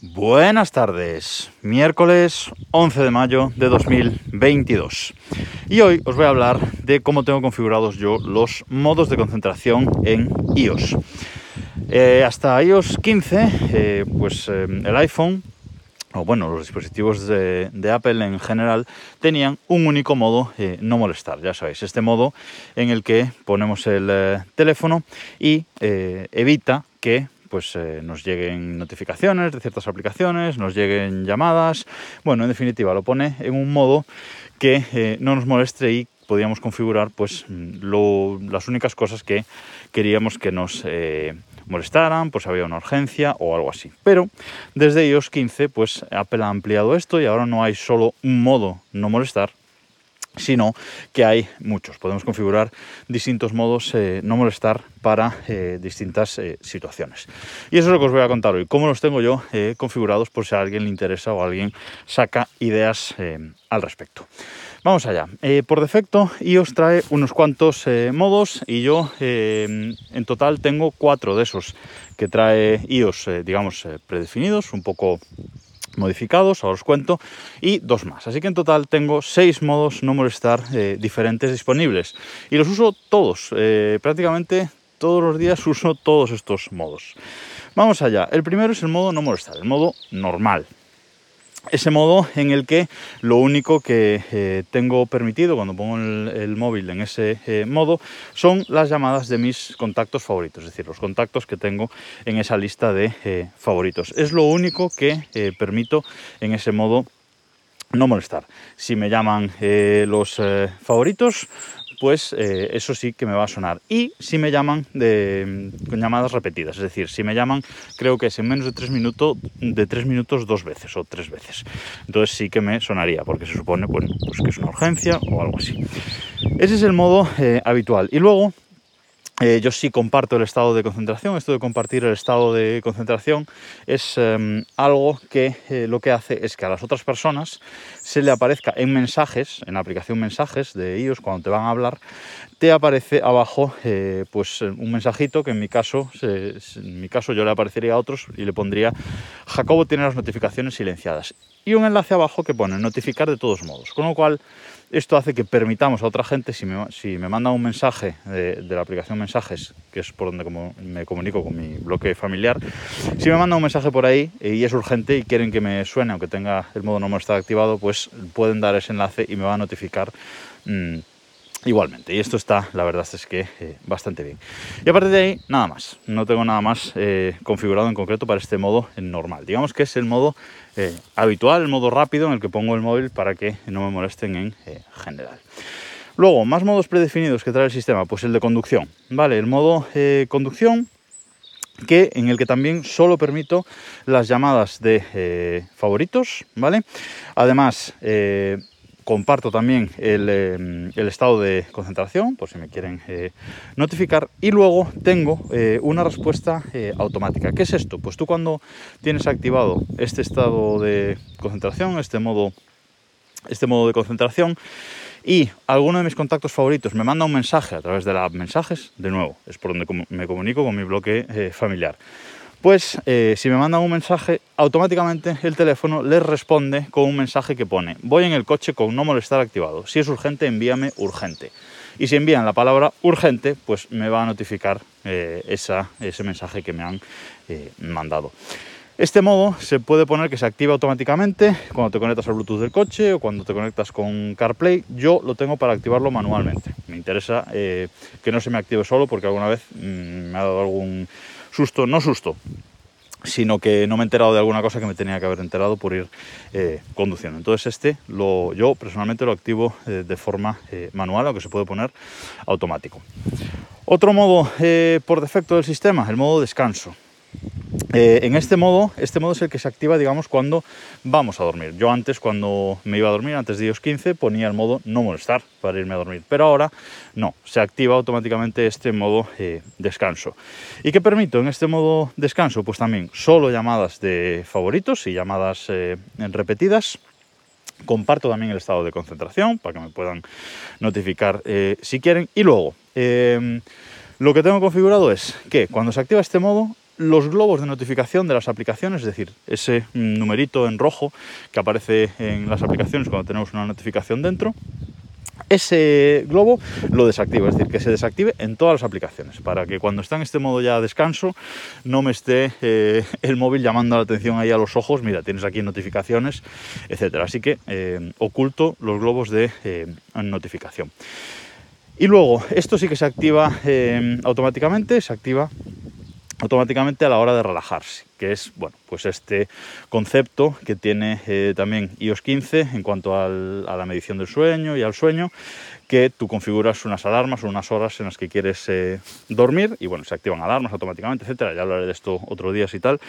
Buenas tardes, miércoles 11 de mayo de 2022 y hoy os voy a hablar de cómo tengo configurados yo los modos de concentración en iOS. Eh, hasta iOS 15, eh, pues eh, el iPhone o bueno, los dispositivos de, Apple en general tenían un único modo no molestar, ya sabéis, este modo en el que ponemos el teléfono y evita que pues eh, nos lleguen notificaciones de ciertas aplicaciones, nos lleguen llamadas. Bueno, en definitiva, lo pone en un modo que eh, no nos moleste y podíamos configurar pues las únicas cosas que queríamos que nos eh, molestaran, pues había una urgencia o algo así. Pero desde iOS 15, pues Apple ha ampliado esto y ahora no hay solo un modo no molestar, sino que hay muchos. Podemos configurar distintos modos eh, no molestar para eh, distintas eh, situaciones. Y eso es lo que os voy a contar hoy, cómo los tengo yo configurados por si a alguien le interesa o alguien saca ideas al respecto. Vamos allá. por defecto iOS trae unos cuantos modos y yo en total tengo cuatro de esos que trae iOS, digamos, predefinidos, un poco modificados, ahora os cuento, y dos más. Así que en total tengo seis modos no molestar eh, diferentes disponibles. Y los uso todos, eh, prácticamente todos los días uso todos estos modos. Vamos allá. El primero es el modo no molestar, el modo normal ese modo en el que lo único que eh, tengo permitido cuando pongo el, móvil en ese eh, modo son las llamadas de mis contactos favoritos, es decir, los contactos que tengo en esa lista de eh, favoritos. Es lo único que permito en ese modo no molestar. Si me llaman los favoritos, pues eh, eso sí que me va a sonar. Y si me llaman de, con llamadas repetidas, es decir, si me llaman, creo que es en menos de tres minutos, de tres minutos dos veces o tres veces. Entonces sí que me sonaría, porque se supone bueno, pues que es una urgencia o algo así. Ese es el modo eh, habitual. Y luego eh, yo sí comparto el estado de concentración. Esto de compartir el estado de concentración es em, algo que eh, lo que hace es que a las otras personas se le aparezca en mensajes, en la aplicación mensajes de ellos cuando te van a hablar, te aparece abajo eh, pues un mensajito que en mi caso, en mi caso yo le aparecería a otros y le pondría Jacobo tiene las notificaciones silenciadas y un enlace abajo que pone notificar de todos modos. Con lo cual esto hace que permitamos a otra gente, si me, si me manda un mensaje de, la aplicación Mensajes, que es por donde como me comunico con mi bloque familiar, si me manda un mensaje por ahí y es urgente y quieren que me suene, aunque tenga el modo no molestar activado, pues pueden dar ese enlace y me va a notificar. Mm, igualmente. Y esto está, la verdad es que eh, bastante bien. Y a partir de ahí, nada más. No tengo nada más eh, configurado en concreto para este modo normal. Digamos que es el modo eh, habitual, el modo rápido en el que pongo el móvil para que no me molesten en general. Luego, más modos predefinidos que trae el sistema, pues el de conducción. Vale, el modo conducción que en el que también solo permito las llamadas de favoritos, ¿vale? Además, comparto también em, el, estado de concentración, por si me quieren eh, notificar, y luego tengo eh, una respuesta eh, automática. ¿Qué es esto? Pues tú cuando tienes activado este estado de concentración, este modo, este modo de concentración, y alguno de mis contactos favoritos me manda un mensaje a través de la app Mensajes, de nuevo, es por donde me comunico con mi bloque familiar pues eh, si me mandan un mensaje, automáticamente el teléfono les responde con un mensaje que pone, voy en el coche con no molestar activado, si es urgente envíame urgente. Y si envían la palabra urgente, pues me va a notificar eh, ese mensaje que me han eh, mandado. Este modo se puede poner que se activa automáticamente cuando te conectas al Bluetooth del coche o cuando te conectas con CarPlay. Yo lo tengo para activarlo manualmente. Me interesa que no se me active solo porque alguna vez mm, me ha dado algún susto, no susto, sino que no me he enterado de alguna cosa que me tenía que haber enterado por ir eh, conduciendo. Entonces este lo, yo personalmente lo activo eh, de forma eh, manual, aunque se puede poner automático. Otro modo por defecto del sistema, el modo descanso. Eh, en este modo, este modo es el que se activa, digamos, cuando vamos a dormir. Yo antes, cuando me iba a dormir, antes de iOS 15, ponía el modo no molestar para irme a dormir. Pero ahora no, se activa automáticamente este modo eh, descanso. ¿Y qué permito en este modo descanso? Pues también solo llamadas de favoritos y llamadas eh, repetidas. Comparto también el estado de concentración para que me puedan notificar si quieren. Y luego, lo que tengo configurado es que cuando se activa este modo, los globos de notificación de las aplicaciones, es decir, ese numerito en rojo que aparece en las aplicaciones cuando tenemos una notificación dentro, ese globo lo desactiva, es decir, que se desactive en todas las aplicaciones, para que cuando está en este modo ya descanso no me esté eh, el móvil llamando la atención ahí a los ojos, mira, tienes aquí notificaciones, etcétera. Así que eh, oculto los globos de eh, notificación. Y luego, esto sí que se activa automáticamente, se activa automáticamente a la hora de relajarse, que es bueno, pues este concepto que tiene eh, también iOS 15 en cuanto a la medición del sueño y al sueño, que tú configuras unas alarmas unas horas en las que quieres eh, dormir y bueno, se activan alarmas automáticamente, etcétera. Ya hablaré de esto otros días y tal,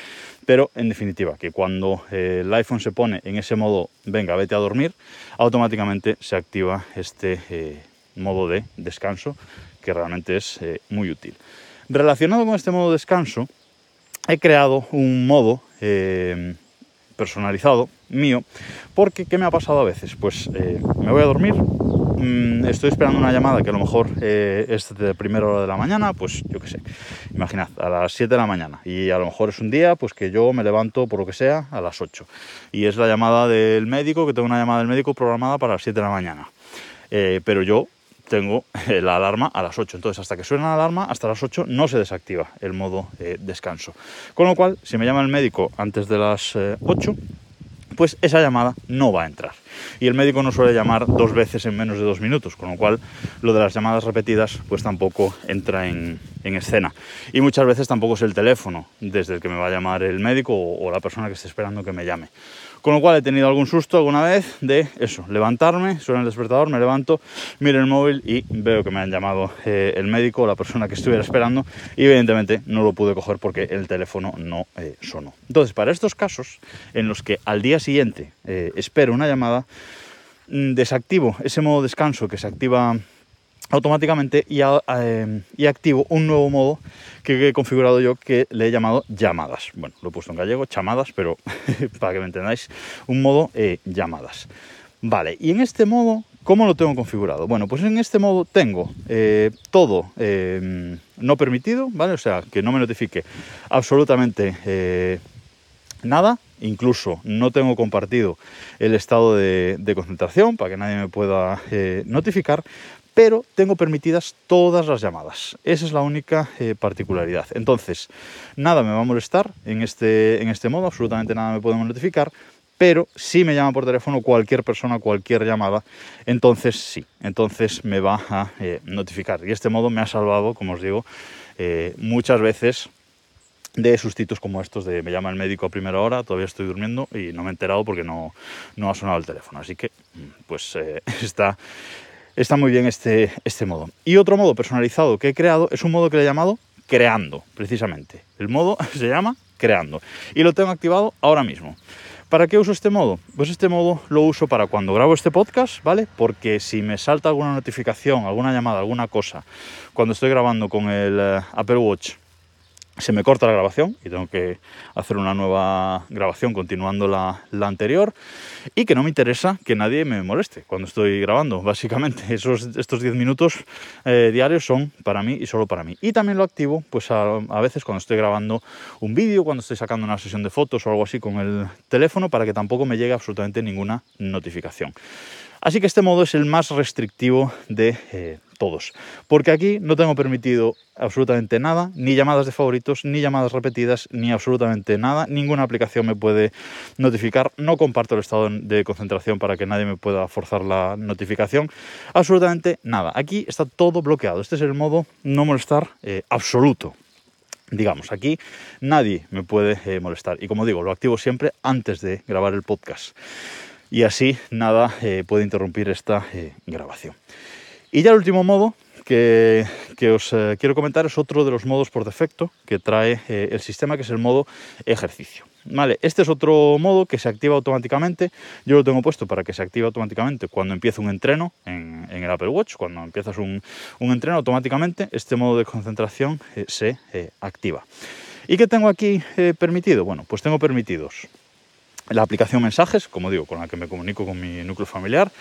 pero en definitiva, que cuando eh, el iPhone se pone en ese modo, venga, vete a dormir, automáticamente se activa este modo de descanso que realmente es muy útil. Relacionado con este modo descanso, he creado un modo eh, personalizado mío, porque ¿qué me ha pasado a veces? Pues eh, me voy a dormir, mm, estoy esperando una llamada que a lo mejor eh, es de primera hora de la mañana, pues yo qué sé, imaginad, a las 7 de la mañana, y a lo mejor es un día pues que yo me levanto por lo que sea a las 8, y es la llamada del médico, que tengo una llamada del médico programada para las 7 de la mañana. pero yo tengo eh, la alarma a las 8. Entonces, hasta que suena la alarma, hasta las 8 no se desactiva el modo eh, descanso. Con lo cual, si me llama el médico antes de las 8, eh, pues esa llamada no va a entrar. Y el médico no suele llamar dos veces en menos de dos minutos, con lo cual lo de las llamadas repetidas pues tampoco entra en, escena. Y muchas veces tampoco es el teléfono desde el que me va a llamar el médico o, o la persona que esté esperando que me llame. Con lo cual he tenido algún susto alguna vez de eso, levantarme, suena el despertador, me levanto, miro el móvil y veo que me han llamado eh, el médico o la persona que estuviera esperando y evidentemente no lo pude coger porque el teléfono no eh, sonó. Entonces, para estos casos en los que al día siguiente eh, espero una llamada, mm, desactivo ese modo descanso que se activa automáticamente em, y, activo un nuevo modo que he configurado yo que le he llamado llamadas. Bueno, lo he puesto en gallego, chamadas, pero para que me entendáis, un modo eh, llamadas. Vale, y en este modo, ¿cómo lo tengo configurado? Bueno, pues en este modo tengo eh, todo em, no permitido, ¿vale? O sea, que no me notifique absolutamente eh, nada, incluso no tengo compartido el estado de, concentración para que nadie me pueda notificar, pero tengo permitidas todas las llamadas. Esa es la única eh, particularidad. Entonces, nada me va a molestar en este, en este modo, absolutamente nada me puede notificar, pero si me llama por teléfono cualquier persona, cualquier llamada, entonces sí, entonces me va a eh, notificar. Y este modo me ha salvado, como os digo, eh, muchas veces de sustitos como estos de me llama el médico a primera hora, todavía estoy durmiendo y no me he enterado porque no, no ha sonado el teléfono. Así que, pues está está muy bien este, este modo. Y otro modo personalizado que he creado es un modo que le he llamado creando, precisamente. El modo se llama creando. Y lo tengo activado ahora mismo. ¿Para qué uso este modo? Pues este modo lo uso para cuando grabo este podcast, ¿vale? Porque si me salta alguna notificación, alguna llamada, alguna cosa, cuando estoy grabando con el eh, Apple Watch se me corta la grabación y tengo que hacer una nueva grabación continuando la, anterior y que no me interesa que nadie me moleste cuando estoy grabando. Básicamente esos, estos 10 minutos eh, diarios son para mí y solo para mí. Y también lo activo pues a, a veces cuando estoy grabando un vídeo, cuando estoy sacando una sesión de fotos o algo así con el teléfono para que tampoco me llegue absolutamente ninguna notificación. Así que este modo es el más restrictivo de eh, todos, porque aquí no tengo permitido absolutamente nada, ni llamadas de favoritos, ni llamadas repetidas, ni absolutamente nada, ninguna aplicación me puede notificar, no comparto el estado de concentración para que nadie me pueda forzar la notificación, absolutamente nada. Aquí está todo bloqueado, este es el modo no molestar eh, absoluto. Digamos, aquí nadie me puede eh, molestar. Y como digo, lo activo siempre antes de grabar el podcast y así nada eh, puede interrumpir esta eh, grabación. Y ya el último modo que, os eh, quiero comentar es otro de los modos por defecto que trae el sistema, que es el modo ejercicio. Vale, este es otro modo que se activa automáticamente. Yo lo tengo puesto para que se active automáticamente cuando empieza un entreno en, el Apple Watch. Cuando empiezas un, un, entreno, automáticamente este modo de concentración se activa. ¿Y qué tengo aquí permitido? Bueno, pues tengo permitidos la aplicación Mensajes, como digo, con la que me comunico con mi núcleo familiar,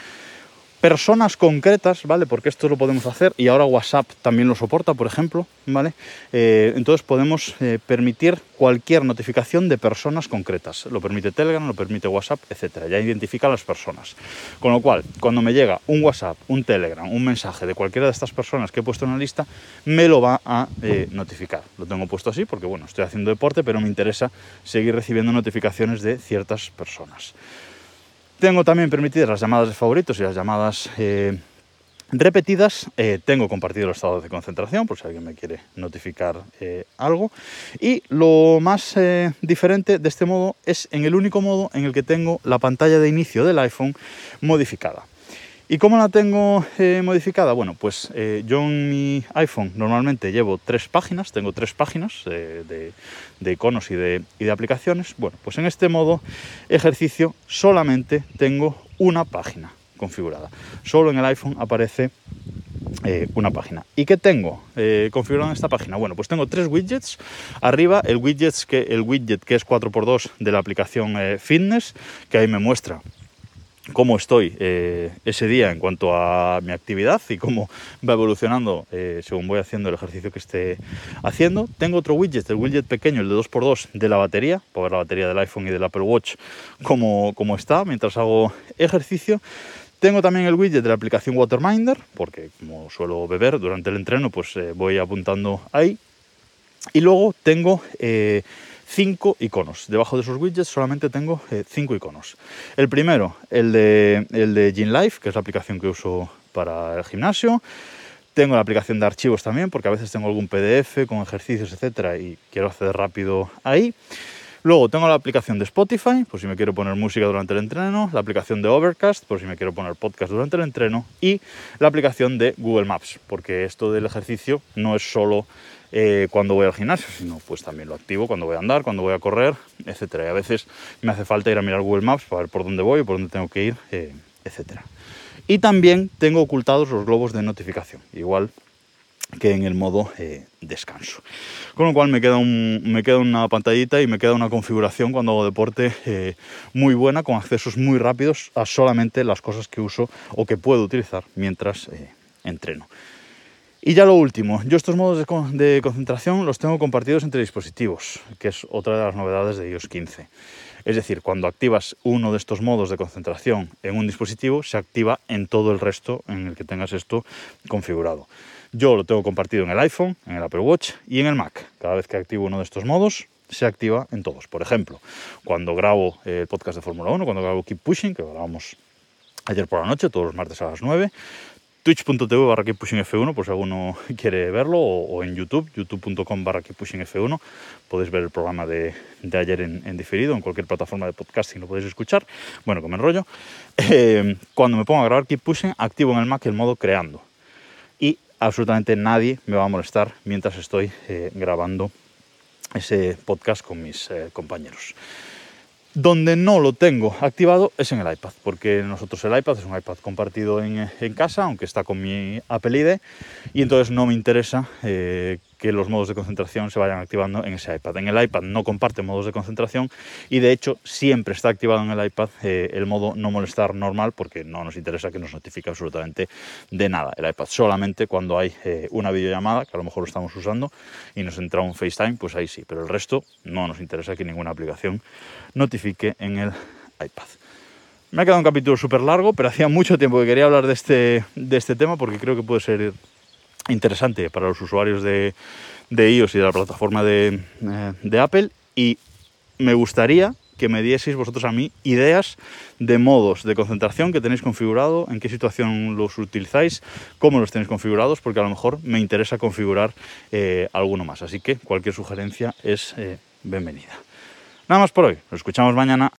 personas concretas, ¿vale? Porque esto lo podemos hacer y ahora WhatsApp también lo soporta, por ejemplo, ¿vale? Eh, entonces podemos eh, permitir cualquier notificación de personas concretas. Lo permite Telegram, lo permite WhatsApp, etcétera. Ya identifica a las personas. Con lo cual, cuando me llega un WhatsApp, un Telegram, un mensaje de cualquiera de estas personas que he puesto en la lista, me lo va a eh, notificar. Lo tengo puesto así porque, bueno, estoy haciendo deporte, pero me interesa seguir recibiendo notificaciones de ciertas personas. Tengo también permitidas las llamadas de favoritos y las llamadas eh, repetidas. Eh, tengo compartido los estados de concentración por si alguien me quiere notificar eh, algo. Y lo más diferente de este modo es en el único modo en el que tengo la pantalla de inicio del iPhone modificada. ¿Y cómo la tengo modificada? Bueno, pues yo en mi iPhone normalmente llevo tres páginas, tengo tres páginas eh, de, iconos y de, y de, aplicaciones. Bueno, pues en este modo ejercicio solamente tengo una página configurada. Solo en el iPhone aparece una página. ¿Y qué tengo configurado en esta página? Bueno, pues tengo tres widgets. Arriba el, widgets que, el widget que es 4x2 de la aplicación Fitness, que ahí me muestra cómo estoy eh, ese día en cuanto a mi actividad y cómo va evolucionando eh, según voy haciendo el ejercicio que esté haciendo. Tengo otro widget, el widget pequeño, el de 2x2 de la batería, para ver la batería del iPhone y del Apple Watch cómo, cómo está mientras hago ejercicio. Tengo también el widget de la aplicación Waterminder, porque como suelo beber durante el entreno, pues eh, voy apuntando ahí. Y luego tengo cinco iconos. Debajo de esos widgets solamente tengo eh, cinco iconos. El primero, el de, el de Gym Life, que es la aplicación que uso para el gimnasio. Tengo la aplicación de archivos también, porque a veces tengo algún PDF con ejercicios, etcétera, y quiero acceder rápido ahí. Luego tengo la aplicación de Spotify, por si me quiero poner música durante el entreno, la aplicación de Overcast, por si me quiero poner podcast durante el entreno, y la aplicación de Google Maps, porque esto del ejercicio no es solo eh, cuando voy al gimnasio, sino pues también lo activo cuando voy a andar, cuando voy a correr, etcétera. Y a veces me hace falta ir a mirar Google Maps para ver por dónde voy, por dónde tengo que ir, eh, etcétera. Y también tengo ocultados los globos de notificación, igual que en el modo eh, descanso. Con lo cual me queda, me queda una pantallita y me queda una configuración cuando hago deporte muy buena, con accesos muy rápidos a solamente las cosas que uso o que puedo utilizar mientras entreno. Y ya lo último, yo estos modos de, concentración los tengo compartidos entre dispositivos, que es otra de las novedades de iOS 15. Es decir, cuando activas uno de estos modos de concentración en un dispositivo, se activa en todo el resto en el que tengas esto configurado. Yo lo tengo compartido en el iPhone, en el Apple Watch y en el Mac. Cada vez que activo uno de estos modos, se activa en todos. Por ejemplo, cuando grabo el podcast de Fórmula 1, cuando grabo Keep Pushing, que grabamos ayer por la noche, todos los martes a las 9, twitch.tv barra F1 por si alguno quiere verlo o, en YouTube, youtube.com barra F1 podéis ver el programa de, ayer en, diferido en cualquier plataforma de podcasting lo podéis escuchar. Bueno como enrollo. Eh, cuando me pongo a grabar Keep activo en el Mac el modo creando. Y absolutamente nadie me va a molestar mientras estoy eh, grabando ese podcast con mis eh, compañeros donde no lo tengo activado es en el iPad, porque nosotros el iPad es un iPad compartido en, casa, aunque está con mi Apple ID, y entonces no me interesa eh, que los modos de concentración se vayan activando en ese iPad. En el iPad no comparte modos de concentración y de hecho siempre está activado en el iPad eh, el modo no molestar normal porque no nos interesa que nos notifique absolutamente de nada. El iPad solamente cuando hay eh, una videollamada, que a lo mejor lo estamos usando, y nos entra un FaceTime, pues ahí sí, pero el resto no nos interesa que ninguna aplicación notifique en el iPad. Me ha quedado un capítulo súper largo, pero hacía mucho tiempo que quería hablar de este, de este tema porque creo que puede ser interesante para los usuarios de, de iOS y de la plataforma de, eh, de Apple y me gustaría que me dieseis vosotros a mí ideas de modos de concentración que tenéis configurado, en qué situación los utilizáis, cómo los tenéis configurados, porque a lo mejor me interesa configurar eh, alguno más. Así que cualquier sugerencia es eh, bienvenida. Nada más por hoy, nos escuchamos mañana.